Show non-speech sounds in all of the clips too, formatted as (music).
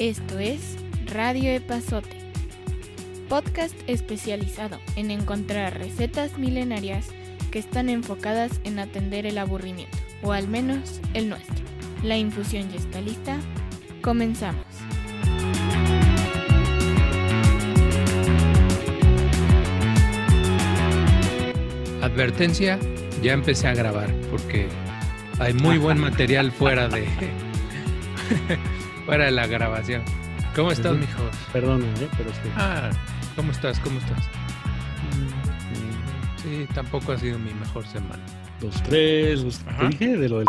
Esto es Radio Epazote, podcast especializado en encontrar recetas milenarias que están enfocadas en atender el aburrimiento, o al menos el nuestro. La infusión ya está lista. Comenzamos. Advertencia, ya empecé a grabar porque hay muy buen material fuera de (laughs) fuera de la grabación. ¿Cómo estás, Ujú. mijo? Perdón, ¿eh? pero que... Ah, ¿cómo estás? ¿Cómo estás? Sí, tampoco ha sido mi mejor semana. Dos, tres, dos, Ajá. ¿Te dije de lo del...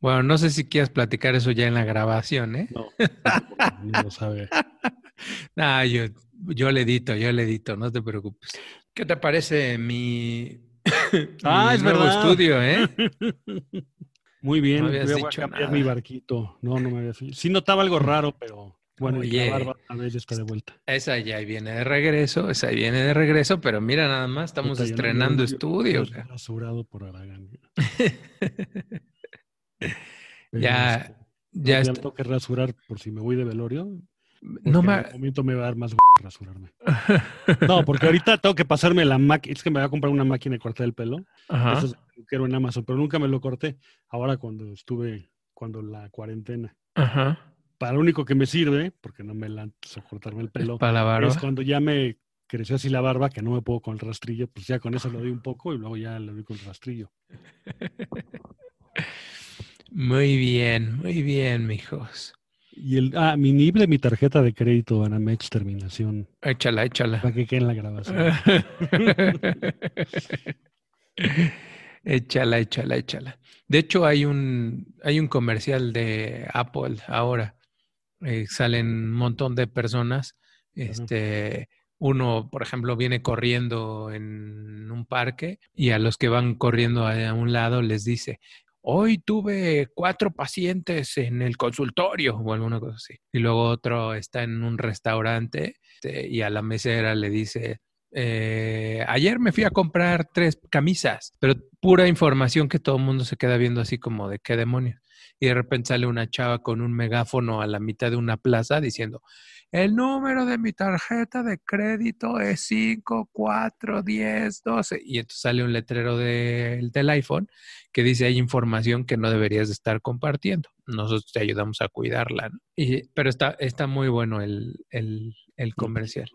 Bueno, no sé si quieras platicar eso ya en la grabación, ¿eh? No, (laughs) no lo sabe. (laughs) Nah, yo, yo le edito, yo le edito, no te preocupes. ¿Qué te parece mi, Ah, es nuevo verdad. estudio, eh? (laughs) Muy bien, No habías voy a dicho cambiar nada. mi barquito. No, no me había fijado. Sí notaba algo (laughs) raro, pero bueno, y Oye. la barba a veces está de vuelta. Esa ya viene de regreso, esa viene de regreso, pero mira nada más, estamos Puta, estrenando yo- yo- estudio. yo- Rasurado por Aragán. (laughs) Ya, este, ya ya me tengo que rasurar por si me voy de velorio. No me... En algún momento me va a dar más rasurarme. No, porque ahorita tengo que pasarme la máquina. Es que me voy a comprar una máquina de cortar el pelo. Ajá. Peluquero en Amazon, pero nunca me lo corté. Ahora cuando estuve, cuando la cuarentena. Ajá. Para lo único que me sirve, porque no me lanzo cortarme el pelo, Para la barba. es cuando ya me creció así la barba, que no me puedo con el rastrillo, pues ya con eso lo doy un poco y luego ya le doy con el rastrillo. (laughs) Muy bien, muy bien, mijos. Y el, ah, mi NIB de mi tarjeta de crédito, Banamex, terminación, Échala, échala. para que quede en la grabación. (laughs) échala, échala, échala. De hecho, hay un, hay un comercial de Apple ahora. Eh, salen un montón de personas. Este, uno, por ejemplo, viene corriendo en un parque y a los que van corriendo a un lado les dice, hoy tuve cuatro pacientes en el consultorio o alguna cosa así. Y luego otro está en un restaurante este, y a la mesera le dice, eh, ayer me fui a comprar tres camisas, pero pura información que todo el mundo se queda viendo así como de qué demonios. Y de repente sale una chava con un megáfono a la mitad de una plaza diciendo, el número de mi tarjeta de crédito es 5, 4, 10, 12. Y entonces sale un letrero del- del iPhone que dice hay información que no deberías de estar compartiendo. Nosotros te ayudamos a cuidarla. ¿no? Y, pero está, está muy bueno el, el, el comercial.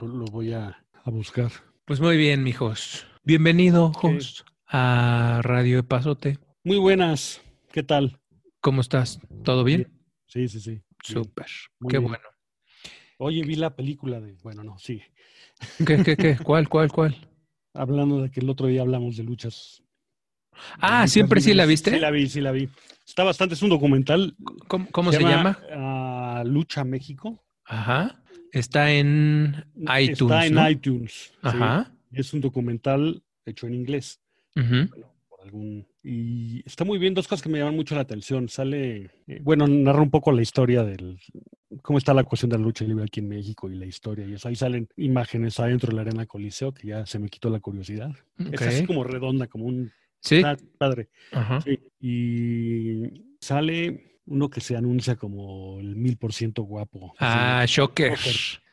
Lo, lo voy a, a buscar. Pues muy bien, mijos. Bienvenido, host, a Radio Epazote. Muy buenas, ¿qué tal? ¿Cómo estás? ¿Todo bien? Sí, sí, sí. Súper. Qué bien. bueno. Oye, vi la película de, bueno, no, sí. (laughs) ¿Qué, qué, qué? ¿Cuál, cuál, cuál? Hablando de que el otro día hablamos de luchas. Ah, de ¿siempre sí la viste? Sí la vi, sí la vi. Está bastante, es un documental. ¿Cómo, cómo se, llama? ah, Lucha México. Ajá. Está en iTunes. Está en ¿no? iTunes. sí. Ajá. Es un documental hecho en inglés. Ujú. bueno, por algún... Y está muy bien, dos cosas que me llaman mucho la atención. Sale, eh, bueno, narra un poco la historia del, cómo está la cuestión de la lucha libre aquí en México y la historia. Y eso, ahí salen imágenes adentro de la arena Coliseo, que ya se me quitó la curiosidad. Es así como redonda, como un... Sí. Está padre. Ajá. Sí, Y sale uno que se anuncia como el mil por ciento guapo. Ah, Shocker.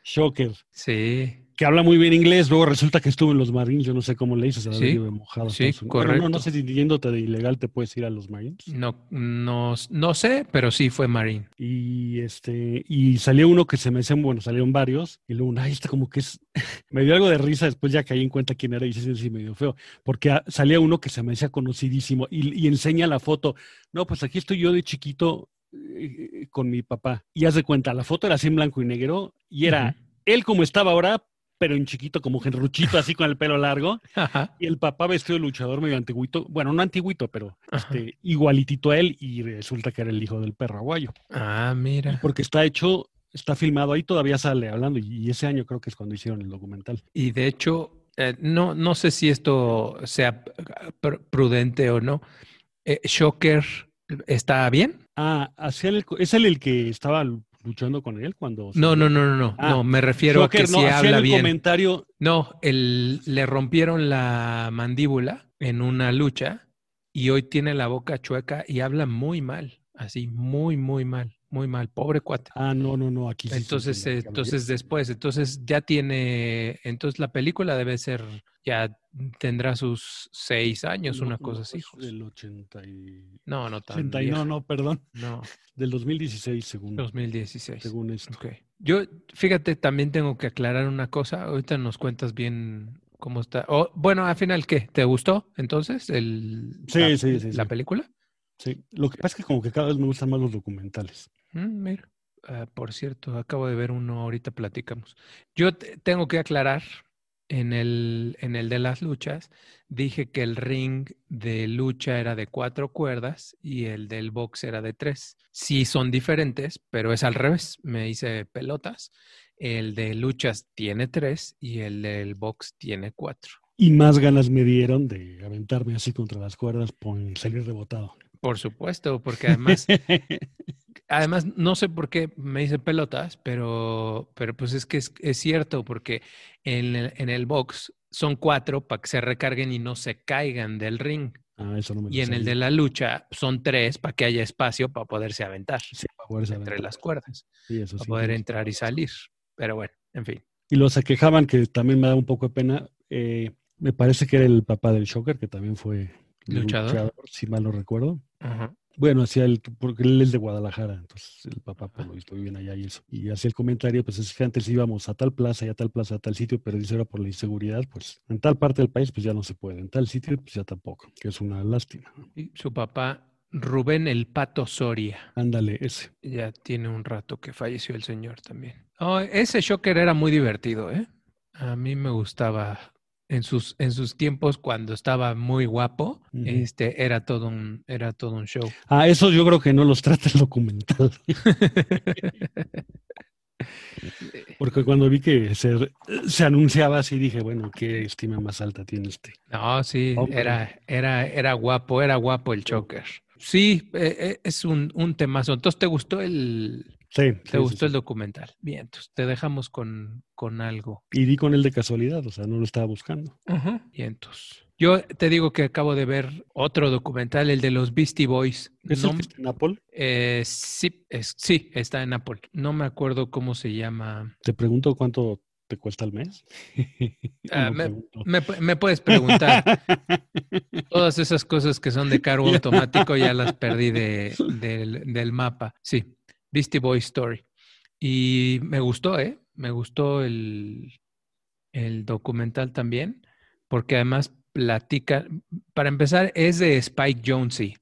Shocker. Sí. Que habla muy bien inglés, luego resulta que estuvo en los Marines, yo no sé cómo le hizo, se la Sí, lleve mojado. sí, Unidos. Bueno, no, no correcto. sé si yéndote de ilegal te puedes ir a los Marines. No, no, no sé, pero sí fue Marín. Y este, y salió uno que se me hacían, bueno, salieron varios, y luego, ay, este como que es, (laughs) me dio algo de risa, después ya caí en cuenta quién era y sí, sí, sí, me dio feo, porque salía uno que se me hacía conocidísimo y, y enseña la foto, no, pues aquí estoy yo de chiquito eh, con mi papá, y haz de cuenta, la foto era así en blanco y negro, y era él como estaba ahora, pero en chiquito, como genruchito, así con el pelo largo, (laughs) Ajá. y el papá vestido de luchador medio antiguito, bueno, no antiguito, pero este, igualitito a él, y resulta que era el hijo del perro aguayo. Ah, mira. Porque está hecho, está filmado ahí, todavía sale hablando. Y ese año creo que es cuando hicieron el documental. Y de hecho, eh, no, no sé si esto sea pr- prudente o no. Eh, Shocker está bien? Ah, hacia el, ¿es él el que estaba luchando con él cuando... No, no, no, no, no. Ah, no, me refiero a que no, hacía habla el bien. comentario... No, el, le rompieron la mandíbula en una lucha y hoy tiene la boca chueca y habla muy mal, así, muy, muy mal. muy mal, pobre cuate. Ah, no, no, no, aquí sí. Entonces, entonces después, entonces ya tiene, entonces la película debe ser, ya tendrá sus seis años, una cosa así. Del 80 y... No, no tan 80 y no, no, perdón. No. (laughs) Del 2016, según. 2016. Según esto. Ok. Yo, fíjate, también tengo que aclarar una cosa. Ahorita nos cuentas bien cómo está. Oh, bueno, al final, ¿qué? ¿Te gustó entonces el, Sí, la, sí, sí, la sí. película? Sí. Lo que pasa es que como que cada vez me gustan más los documentales. Mm, mira, ah, por cierto, acabo de ver uno, ahorita platicamos. Yo te- tengo que aclarar, en el, en el de las luchas, dije que el ring de lucha era de cuatro cuerdas y el del box era de tres. Sí son diferentes, pero es al revés. Me hice pelotas. El de luchas tiene tres y el del box tiene cuatro. Y más ganas me dieron de aventarme así contra las cuerdas por salir rebotado. Por supuesto, porque además Además, no sé por qué me hice pelotas, pero, pero pues es que es, es cierto, porque en el, en el box son cuatro para que se recarguen y no se caigan del ring. ah, eso no me Y en el de la lucha son tres para que haya espacio para poderse aventar Sí, para poderse entre aventar. las cuerdas, Sí, eso para sí, poder entrar y salir. Pero bueno, en fin. Y los se quejaban que también me da un poco de pena. eh, me parece que era el papá del Shocker, que también fue Luchador. si mal no recuerdo. Ajá. Bueno, hacía el, porque él es de Guadalajara, entonces el papá por lo visto vive allá y eso. Y hacía el comentario, pues es que antes íbamos a tal plaza y a tal plaza, a tal sitio, pero dice ahora por la inseguridad, pues en tal parte del país pues ya no se puede, en tal sitio pues ya tampoco, que es una lástima. Y su papá, Rubén el Pato Soria. Ándale, ese. Ya tiene un rato que falleció el señor también. Oh, ese Shocker era muy divertido, ¿eh? A mí me gustaba en sus, en sus tiempos cuando estaba muy guapo. Este era todo un, era todo un show. Ah, eso yo creo que no los (laughs) trata el documental, (laughs) porque cuando vi que se, se anunciaba así dije, bueno, qué estima más alta tiene este. No, sí, Hombre. era, era, era guapo, era guapo el Shocker. Sí, eh, eh, es un, un temazo. Entonces, ¿te gustó el, Sí, te sí, gustó sí. el documental? Bien, entonces te dejamos con, con algo. Y di con él de casualidad, o sea, no lo estaba buscando. Y entonces, yo te digo que acabo de ver otro documental, el de los Beastie Boys. ¿Es No- el que está en Apple? eh, sí, es- sí, está en Apple. No me acuerdo cómo se llama. Te pregunto cuánto te cuesta al mes. ¿O (laughs) Ah, me, me puedes preguntar. (laughs) Todas esas cosas que son de cargo (laughs) automático ya las perdí de- del, del mapa. Sí, Beastie Boy Story. Y me gustó, ¿eh? Me gustó el, el documental también, porque además platica, para empezar, es de Spike Jonze,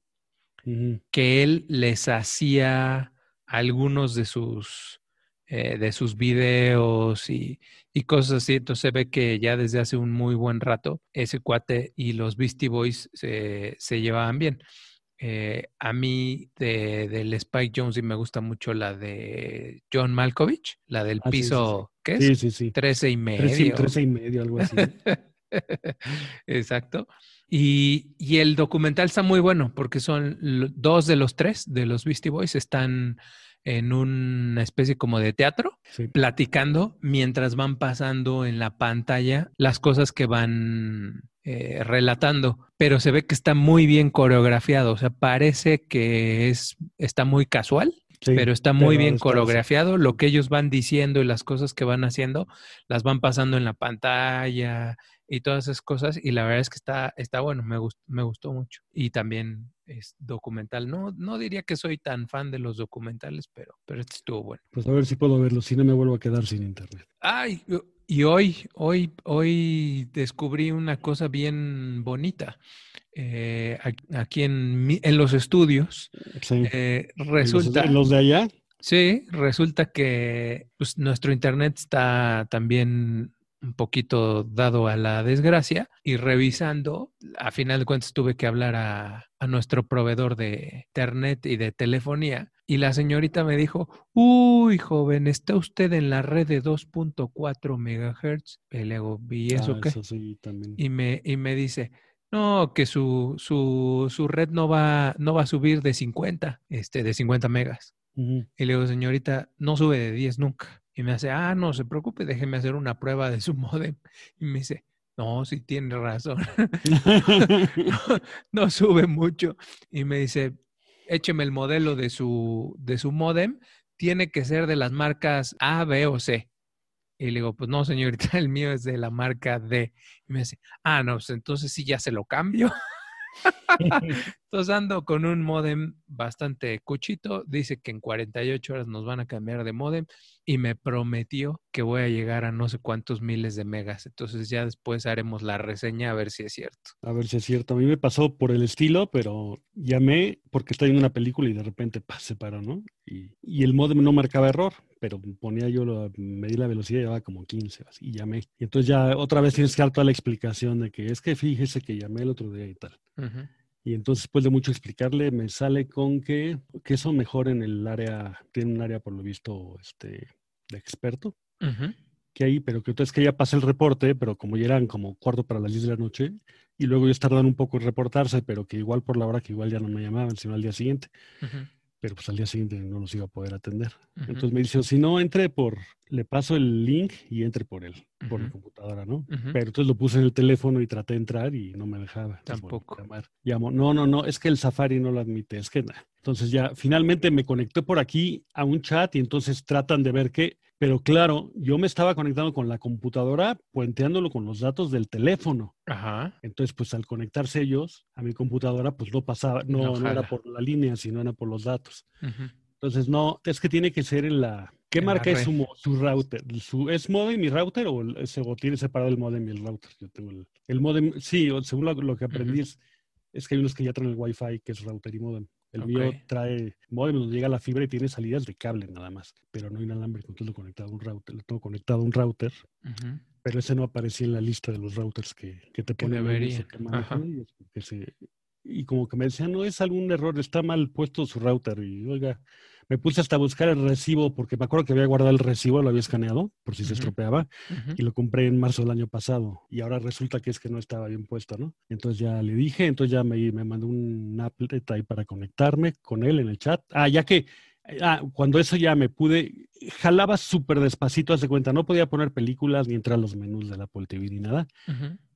que él les hacía algunos de sus, eh, de sus videos y, y cosas así. Entonces se ve que ya desde hace un muy buen rato ese cuate y los Beastie Boys se, se llevaban bien. Eh, a mí de, del Spike Jones me gusta mucho la de John Malkovich, la del Ah, sí, sí, piso, ¿qué es? Sí, sí, sí. 13 y Trece y, medio. trece y medio, algo así. (laughs) Exacto. Y, y el documental está muy bueno porque son dos de los tres de los Beastie Boys están en una especie como de teatro Sí. platicando mientras van pasando en la pantalla las cosas que van eh, relatando, pero se ve que está muy bien coreografiado, o sea, parece que es, está muy casual, Sí, pero está muy bien coreografiado. Lo que ellos van diciendo y las cosas que van haciendo, las van pasando en la pantalla y todas esas cosas. Y la verdad es que está, está bueno, me, gust- me gustó mucho. Y también es documental. No, no diría que soy tan fan de los documentales, pero, pero este estuvo bueno. Pues a ver si puedo verlo, si no me vuelvo a quedar sin internet. Ay, y hoy, hoy, hoy descubrí una cosa bien bonita. Eh, aquí en, en los estudios, Sí. eh, ¿En los- resulta... en los de allá? Sí, resulta que pues, nuestro internet está también un poquito dado a la desgracia y revisando, a final de cuentas tuve que hablar a, a nuestro proveedor de internet y de telefonía y la señorita me dijo, uy, joven, está usted en la red de 2.4 megahertz. Y le digo, ¿y eso Ah, qué? Eso sí, también. y me, y me dice, no, que su, su, su red no va, no va a subir de 50, este, de 50 megas. Y le digo, señorita, no sube de 10 nunca. Y me hace, ah, no se preocupe, déjeme hacer una prueba de su (laughs) modem. Y me dice, no, sí tiene razón, (laughs) (laughs) no, no sube mucho. Y me dice, écheme el modelo de su, de su modem, tiene que ser de las marcas A, B o C. Y le digo, pues no, señorita, el mío es de la marca D. Y me dice, ah, no, pues entonces sí ya se lo cambio. Entonces ando con un modem bastante cuchito. Dice que en 48 horas nos van a cambiar de modem y me prometió que voy a llegar a no sé cuántos miles de megas. Entonces ya después haremos la reseña a ver si es cierto. A ver si es cierto. A mí me pasó por el estilo, pero llamé porque estaba en una película y de repente se paró, ¿no? Y, y, el modem no marcaba error, pero ponía yo, lo, medí la velocidad y llevaba como 15 así, y llamé. Y entonces ya otra vez tienes que dar toda la explicación de que es que fíjese que llamé el otro día y tal. Y entonces, después de mucho explicarle, me sale con que, que eso mejor en el área, tiene un área por lo visto este, de experto, que ahí, pero que entonces que ya pasa el reporte, pero como ya eran como cuarto para las 10 de la noche, y luego ellos tardan un poco en reportarse, pero que igual por la hora que igual ya no me llamaban, sino al día siguiente pero pues al día siguiente no los iba a poder atender. Entonces me dice, si no, entre por, le paso el link y entre por él, por mi computadora, ¿no? Pero entonces lo puse en el teléfono y traté de entrar y no me dejaba. Tampoco. Llamo, no, no, no, es que el Safari no lo admite, es que nada. Entonces ya finalmente me conecté por aquí a un chat y entonces tratan de ver que pero claro, yo me estaba conectando con la computadora, puenteándolo con los datos del teléfono. Ajá. Entonces, pues al conectarse ellos a mi computadora, pues no pasaba, no, no, era por la línea, sino era por los datos. Entonces, no, es que tiene que ser en la... ¿Qué marca es su, su, router? ¿Su, ¿Es modem y router o, se, tiene separado el modem y el router? Yo tengo el, el modem, sí, según lo, que aprendí es, es, que hay unos que ya traen el Wi-Fi, que es router y modem. El mío trae modem donde llega la fibra y tiene salidas de cable nada más, pero no inalámbrico. Entonces lo conectado a un router, lo tengo conectado a un router, pero ese no aparecía en la lista de los routers que, que te pone y, como que me decían, no es algún error, está mal puesto su router. Y oiga, me puse hasta a buscar el recibo, porque me acuerdo que había guardado el recibo, lo había escaneado, por si se estropeaba, y lo compré en marzo del año pasado. Y ahora resulta que es que no estaba bien puesto, ¿no? Entonces ya le dije, entonces ya me, me mandó un applet ahí para conectarme con él en el chat. Ah, ya que Ah, cuando eso ya me pude, jalaba súper despacito, hace cuenta, no podía poner películas ni entrar a los menús de la Apple TV ni nada,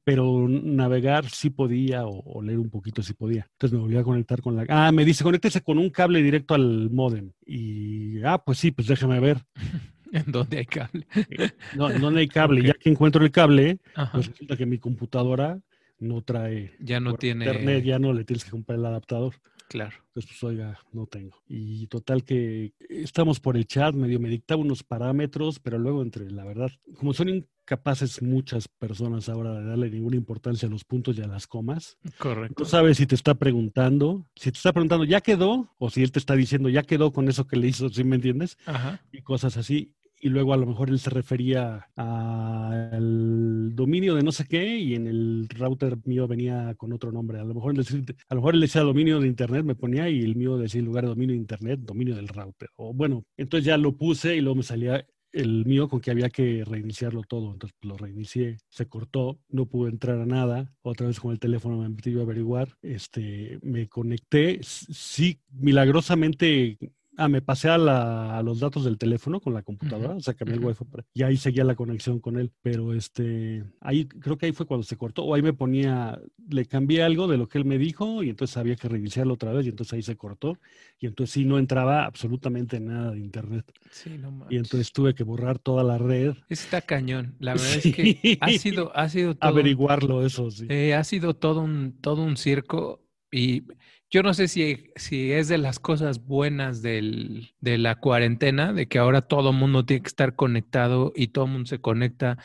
pero navegar sí podía o, leer un poquito sí podía. Entonces me volví a conectar con la... Ah, me dice, conéctese con un cable directo al modem. Y, ah, pues sí, pues déjame ver. (laughs) ¿En dónde hay cable? Eh, no, en dónde hay (laughs) cable. Ya que encuentro el cable, pues resulta que mi computadora no trae... Ya no tiene... Internet, ya no le tienes que comprar el adaptador. Claro. Pues, pues oiga, no tengo. Y total que estamos por el chat, medio me dictaba unos parámetros, pero luego entre, la verdad, como son incapaces muchas personas ahora de darle ninguna importancia a los puntos y a las comas. Correcto. No sabes si te está preguntando, si te está preguntando, ¿ya quedó? O si él te está diciendo, ¿ya quedó con eso que le hizo? ¿Sí me entiendes? Ajá. Y cosas así y luego a lo mejor él se refería al dominio de no sé qué y en el router mío venía con otro nombre. A lo mejor, a lo mejor él decía dominio de internet, me ponía y el mío decía en lugar de dominio de internet, dominio del router. O bueno, entonces ya lo puse y luego me salía el mío con que había que reiniciarlo todo. Entonces pues, lo reinicié, se cortó, no pude entrar a nada. Otra vez con el teléfono me metí a averiguar. Este, me conecté. Sí, milagrosamente Ah, me pasé a, los datos del teléfono con la computadora, o sea, cambié el wifi y ahí seguía la conexión con él. Pero este, ahí creo que ahí fue cuando se cortó, o ahí me ponía, le cambié algo de lo que él me dijo y entonces había que reiniciarlo otra vez y entonces ahí se cortó y entonces sí no entraba absolutamente nada de internet. Sí, no Y entonces tuve que borrar toda la red. Está cañón. La verdad es que ha sido, ha sido todo, averiguarlo eso, sí. Eh, ha sido todo un, todo un circo y yo no sé si, si es de las cosas buenas del, de la cuarentena, de que ahora todo mundo tiene que estar conectado y todo mundo se conecta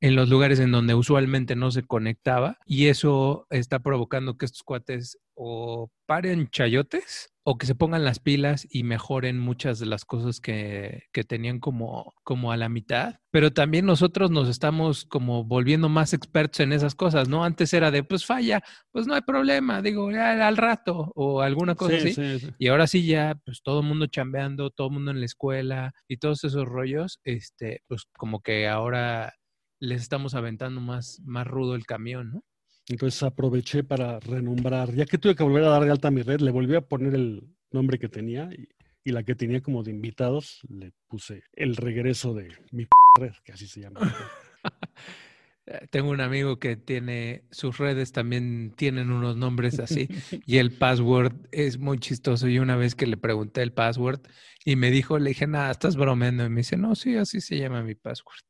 en los lugares en donde usualmente no se conectaba y eso está provocando que estos cuates o paren chayotes o que se pongan las pilas y mejoren muchas de las cosas que, que, tenían como, como a la mitad. Pero también nosotros nos estamos como volviendo más expertos en esas cosas, ¿no? Antes era de, pues falla, pues no hay problema, digo, ya al rato o alguna cosa así. Y ahora sí ya, pues todo el mundo chambeando, todo el mundo en la escuela y todos esos rollos, este, pues como que ahora les estamos aventando más, más rudo el camión, ¿no? Entonces aproveché para renombrar, ya que tuve que volver a dar de alta a mi red, le volví a poner el nombre que tenía y, la que tenía como de invitados, le puse el regreso de mi red, que así se llama. (laughs) Eh, tengo un amigo que tiene, sus redes también tienen unos nombres así (laughs) y el password es muy chistoso. Y una vez que le pregunté el password y me dijo, le dije, nada, estás bromeando. Y me dice, no, sí, así se llama mi password.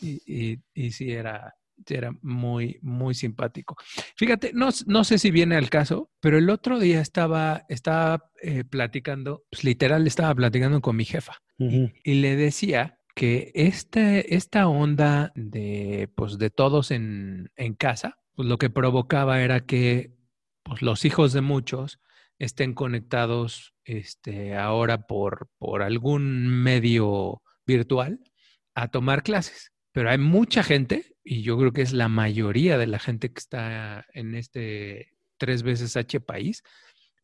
Y, y, y sí, era, era muy, muy simpático. Fíjate, no, no, sé si viene al caso, pero el otro día estaba, estaba eh, platicando, pues literal estaba platicando con mi jefa y, le decía que este, esta onda de, pues, de todos en, en casa, pues lo que provocaba era que pues, los hijos de muchos estén conectados este, ahora por, por algún medio virtual a tomar clases. Pero hay mucha gente, y yo creo que es la mayoría de la gente que está en este tres veces H país,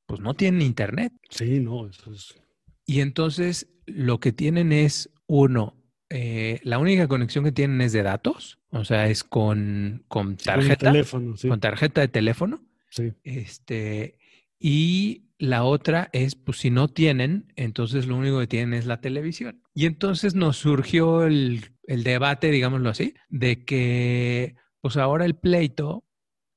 pues no tienen internet. Sí, no, eso es. Y entonces lo que tienen es, uno, eh, la única conexión que tienen es de datos, o sea, es con, con tarjeta, teléfono, sí. con tarjeta de teléfono. Sí. Este, y la otra es, pues si no tienen, entonces lo único que tienen es la televisión. Y entonces nos surgió el, el debate, digámoslo así, de que, pues ahora el pleito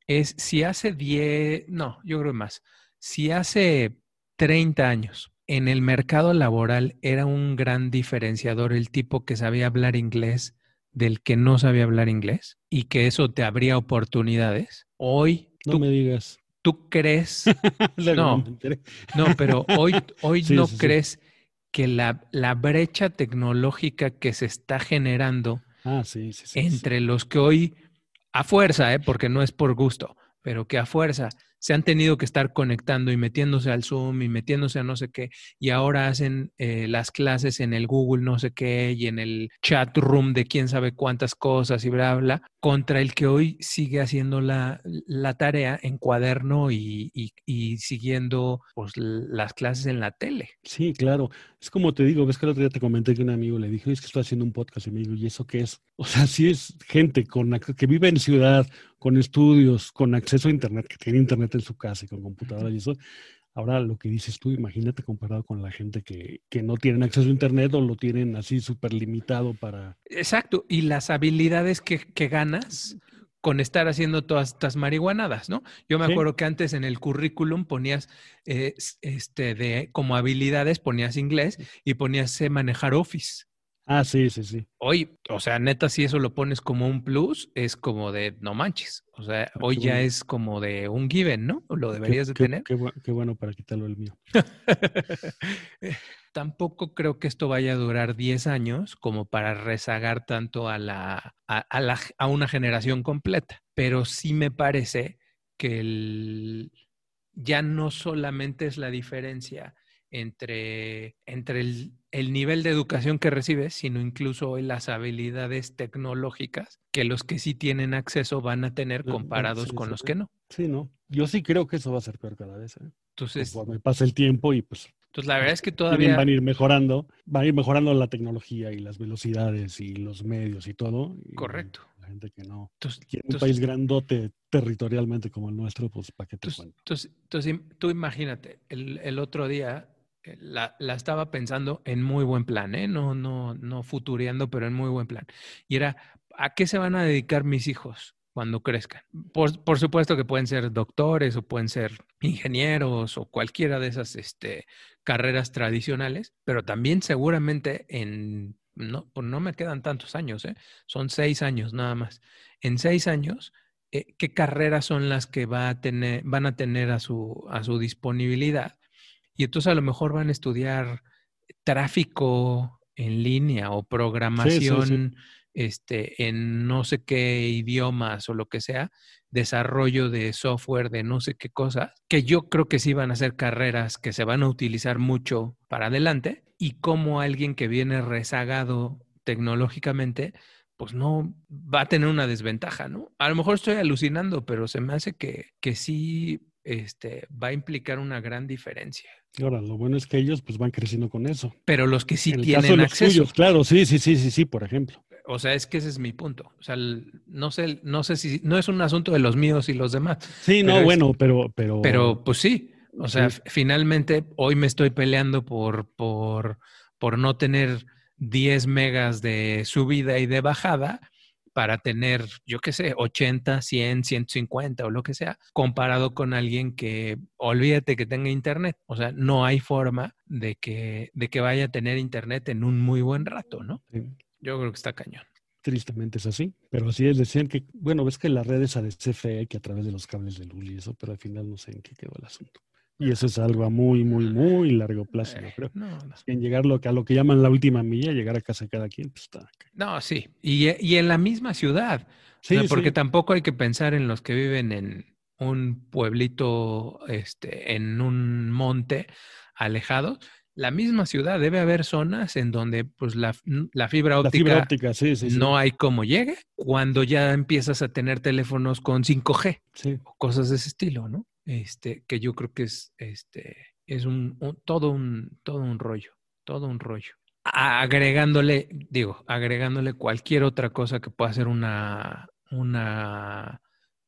es si hace 10, no, yo creo más, si hace 30 años en el mercado laboral era un gran diferenciador el tipo que sabía hablar inglés del que no sabía hablar inglés y que eso te abría oportunidades. Hoy, no me digas. ¿Tú crees? (laughs) no, no, pero hoy, hoy no crees que la, la, brecha tecnológica que se está generando ah, entre los que hoy, a fuerza, ¿eh? porque no es por gusto, pero que a fuerza se han tenido que estar conectando y metiéndose al Zoom y metiéndose a no sé qué, y ahora hacen eh, las clases en el Google no sé qué y en el chat room de quién sabe cuántas cosas y bla, bla, contra el que hoy sigue haciendo la, la tarea en cuaderno y, y, siguiendo pues, las clases en la tele. Sí, claro. Es como te digo, ves que el otro día te comenté que un amigo le dijo, es que estoy haciendo un podcast y me dijo, ¿y eso qué es? O sea, si es gente con, que vive en ciudad, con estudios, con acceso a Internet, que tiene Internet en su casa y con computadora y eso. Ahora lo que dices tú, imagínate comparado con la gente que, que no tienen acceso a Internet o lo tienen así súper limitado para... Exacto, y las habilidades que, que, ganas con estar haciendo todas estas marihuanadas, ¿no? Yo me acuerdo que antes en el currículum ponías, eh, este, de como habilidades ponías inglés y ponías manejar Office. Ah, sí, sí, sí. Hoy, o sea, neta, si eso lo pones como un plus, es como de no manches. O sea, ah, hoy ya es como de un given, ¿no? Lo deberías de tener. Qué, qué, bueno para quitarlo el mío. (laughs) Tampoco creo que esto vaya a durar 10 años como para rezagar tanto a, la, a, la, a una generación completa. Pero sí me parece que el, ya no solamente es la diferencia entre, entre el, el, nivel de educación que recibes, sino incluso las habilidades tecnológicas que los que sí tienen acceso van a tener comparados con los que no. Sí, no. Yo sí creo que eso va a ser peor cada vez. ¿eh? Entonces, me pasa el tiempo y pues entonces, la verdad es que todavía... Van a ir mejorando, van a ir mejorando la tecnología y las velocidades y los medios y todo. Correcto. La gente que no entonces, un país grandote territorialmente como el nuestro, pues ¿para qué te entonces, entonces, entonces, tú imagínate, el, el otro día la, la, estaba pensando en muy buen plan, ¿eh? No, no, no futureando, pero en muy buen plan. Y era, ¿a qué se van a dedicar mis hijos cuando crezcan? Por, por supuesto que pueden ser doctores o pueden ser ingenieros o cualquiera de esas este, carreras tradicionales, pero también seguramente en, no, pues no me quedan tantos años, ¿eh? Son seis años nada más. En seis años, eh, ¿qué carreras son las que va a tener, van a tener a su, a su disponibilidad? Y entonces a lo mejor van a estudiar tráfico en línea o programación Este, en no sé qué idiomas o lo que sea, desarrollo de software de no sé qué cosas, que yo creo que sí van a ser carreras que se van a utilizar mucho para adelante y como alguien que viene rezagado tecnológicamente, pues no va a tener una desventaja, ¿no? A lo mejor estoy alucinando, pero se me hace que, que sí este, va a implicar una gran diferencia. Ahora, lo bueno es que ellos pues van creciendo con eso. Pero los que sí tienen acceso. claro, sí, sí, sí, sí, sí, por ejemplo. O sea, es que ese es mi punto. O sea, no sé, no sé si no es un asunto de los míos y los demás. Sí, no, bueno, pero, pero. Pero, pues sí. O sea, finalmente hoy me estoy peleando por, por, por no tener 10 megas de subida y de bajada para tener, yo qué sé, 80, 100, 150 o lo que sea, comparado con alguien que olvídate que tenga internet. O sea, no hay forma de que, de que vaya a tener internet en un muy buen rato, ¿no? Yo creo que está cañón. Tristemente es así, pero así es, decían que, bueno, ves que la red es a de CFE, que a través de los cables de luz y eso, pero al final no sé en qué quedó el asunto. Y eso es algo a muy, muy, muy largo (laughs) plazo, yo creo. No, En llegar lo que, a lo que llaman la última milla, llegar a casa de cada quien, pues está. No, sí. Y, y en la misma ciudad. Sí, porque tampoco hay que pensar en los que viven en un pueblito, este, en un monte alejado, la misma ciudad debe haber zonas en donde pues la, fibra óptica, no hay como llegue cuando ya empiezas a tener teléfonos con 5G o cosas de ese estilo, ¿no? Este, que yo creo que es este es un, todo un todo un rollo, todo un rollo. Agregándole, digo, agregándole cualquier otra cosa que pueda ser una una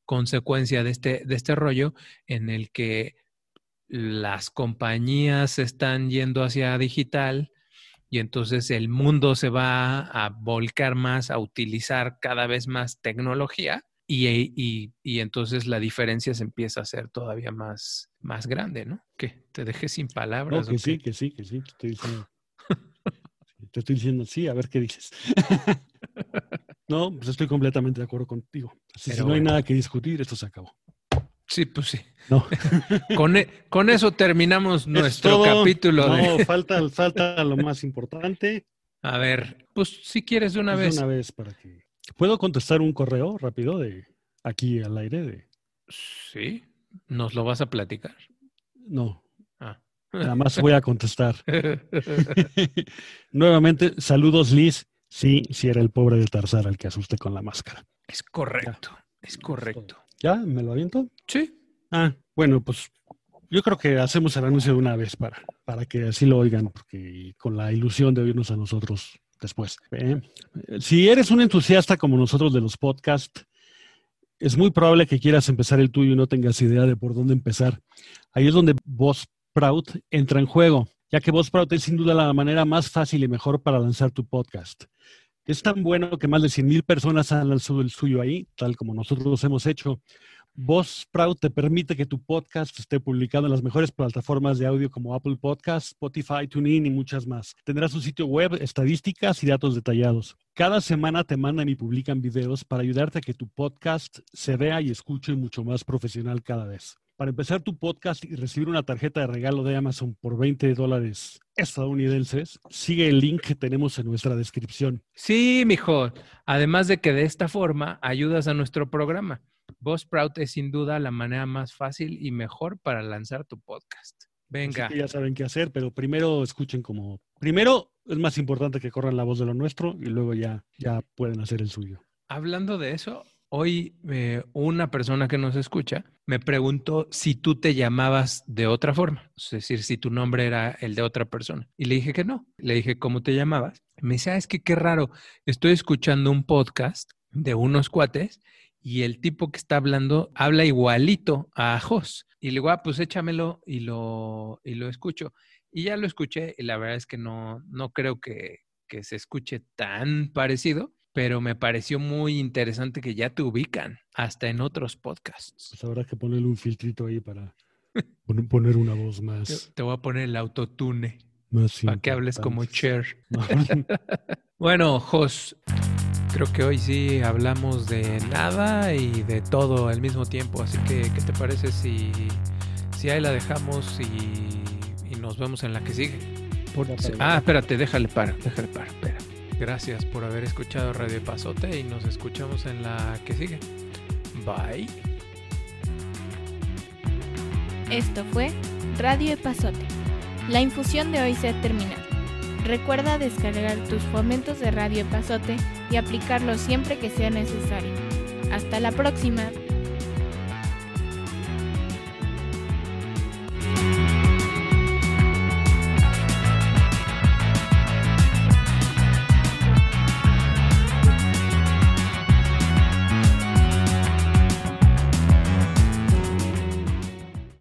consecuencia de este de este rollo en el que las compañías están yendo hacia digital y entonces el mundo se va a volcar más a utilizar cada vez más tecnología y, entonces la diferencia se empieza a hacer todavía más, más grande, ¿no? ¿Qué? ¿Te dejé sin palabras? que sí, que sí, que sí, te estoy diciendo. (laughs) te estoy diciendo sí, a ver qué dices. (laughs) no, pues estoy completamente de acuerdo contigo. si no hay nada que discutir, esto se acabó. Sí, pues sí. (laughs) con, e, con, eso terminamos nuestro capítulo. No, falta, falta lo más importante. A ver, pues si quieres de una pues vez. De una vez para que. ¿Puedo contestar un correo rápido de aquí al aire? De... Sí. ¿Nos lo vas a platicar? No. Ah. Nada más voy a contestar. (laughs) (laughs) Nuevamente, saludos Liz. Sí, sí era el pobre de Tarzar el que asusté con la máscara. Es correcto, es correcto. ¿Ya? ¿Me lo aviento? Sí. Ah, bueno, pues yo creo que hacemos el anuncio de una vez para, para que así lo oigan, porque con la ilusión de oírnos a nosotros después. ¿eh? Si eres un entusiasta como nosotros de los podcasts, es muy probable que quieras empezar el tuyo y no tengas idea de por dónde empezar. Ahí es donde Buzzsprout entra en juego, ya que Buzzsprout es sin duda la manera más fácil y mejor para lanzar tu podcast. Es tan bueno que más de 100.000 personas han lanzado el suyo ahí, tal como nosotros hemos hecho. Buzzsprout te permite que tu podcast esté publicado en las mejores plataformas de audio como Apple Podcasts, Spotify, TuneIn y muchas más. Tendrás un sitio web, estadísticas y datos detallados. Cada semana te mandan y publican videos para ayudarte a que tu podcast se vea y escuche mucho más profesional cada vez. Para empezar tu podcast y recibir una tarjeta de regalo de Amazon por 20 dólares estadounidenses, sigue el link que tenemos en nuestra descripción. Sí, mijo. Además de que de esta forma ayudas a nuestro programa. Buzzsprout es sin duda la manera más fácil y mejor para lanzar tu podcast. Venga. ya saben qué hacer, pero primero escuchen como. Primero es más importante que corran la voz de lo nuestro y luego ya, ya pueden hacer el suyo. Hablando de eso, Hoy eh, una persona que nos escucha me preguntó si tú te llamabas de otra forma, es decir, si tu nombre era el de otra persona. Y le dije que no. Le dije, ¿cómo te llamabas? Me dice, ah, es que qué raro, estoy escuchando un podcast de unos cuates y el tipo que está hablando habla igualito a Jos. Y le digo, ah, pues échamelo y lo, y lo escucho. Y ya lo escuché y la verdad es que no, no creo que, que se escuche tan parecido pero me pareció muy interesante que ya te ubican hasta en otros podcasts. Pues habrá que ponerle un filtrito ahí para poner una voz más. Te voy a poner el autotune para que hables como Cher. (laughs) bueno, Jos, creo que hoy sí hablamos de nada y de todo al mismo tiempo, así que ¿qué te parece si, si ahí la dejamos y, y nos vemos en la que sigue? ah, espérate, déjale para, déjale para, espera. Gracias por haber escuchado Radio Pasote y nos escuchamos en la que sigue. Bye. Esto fue Radio Epazote. La infusión de hoy se ha terminado. Recuerda descargar tus momentos de Radio Epazote y aplicarlos siempre que sea necesario. Hasta la próxima.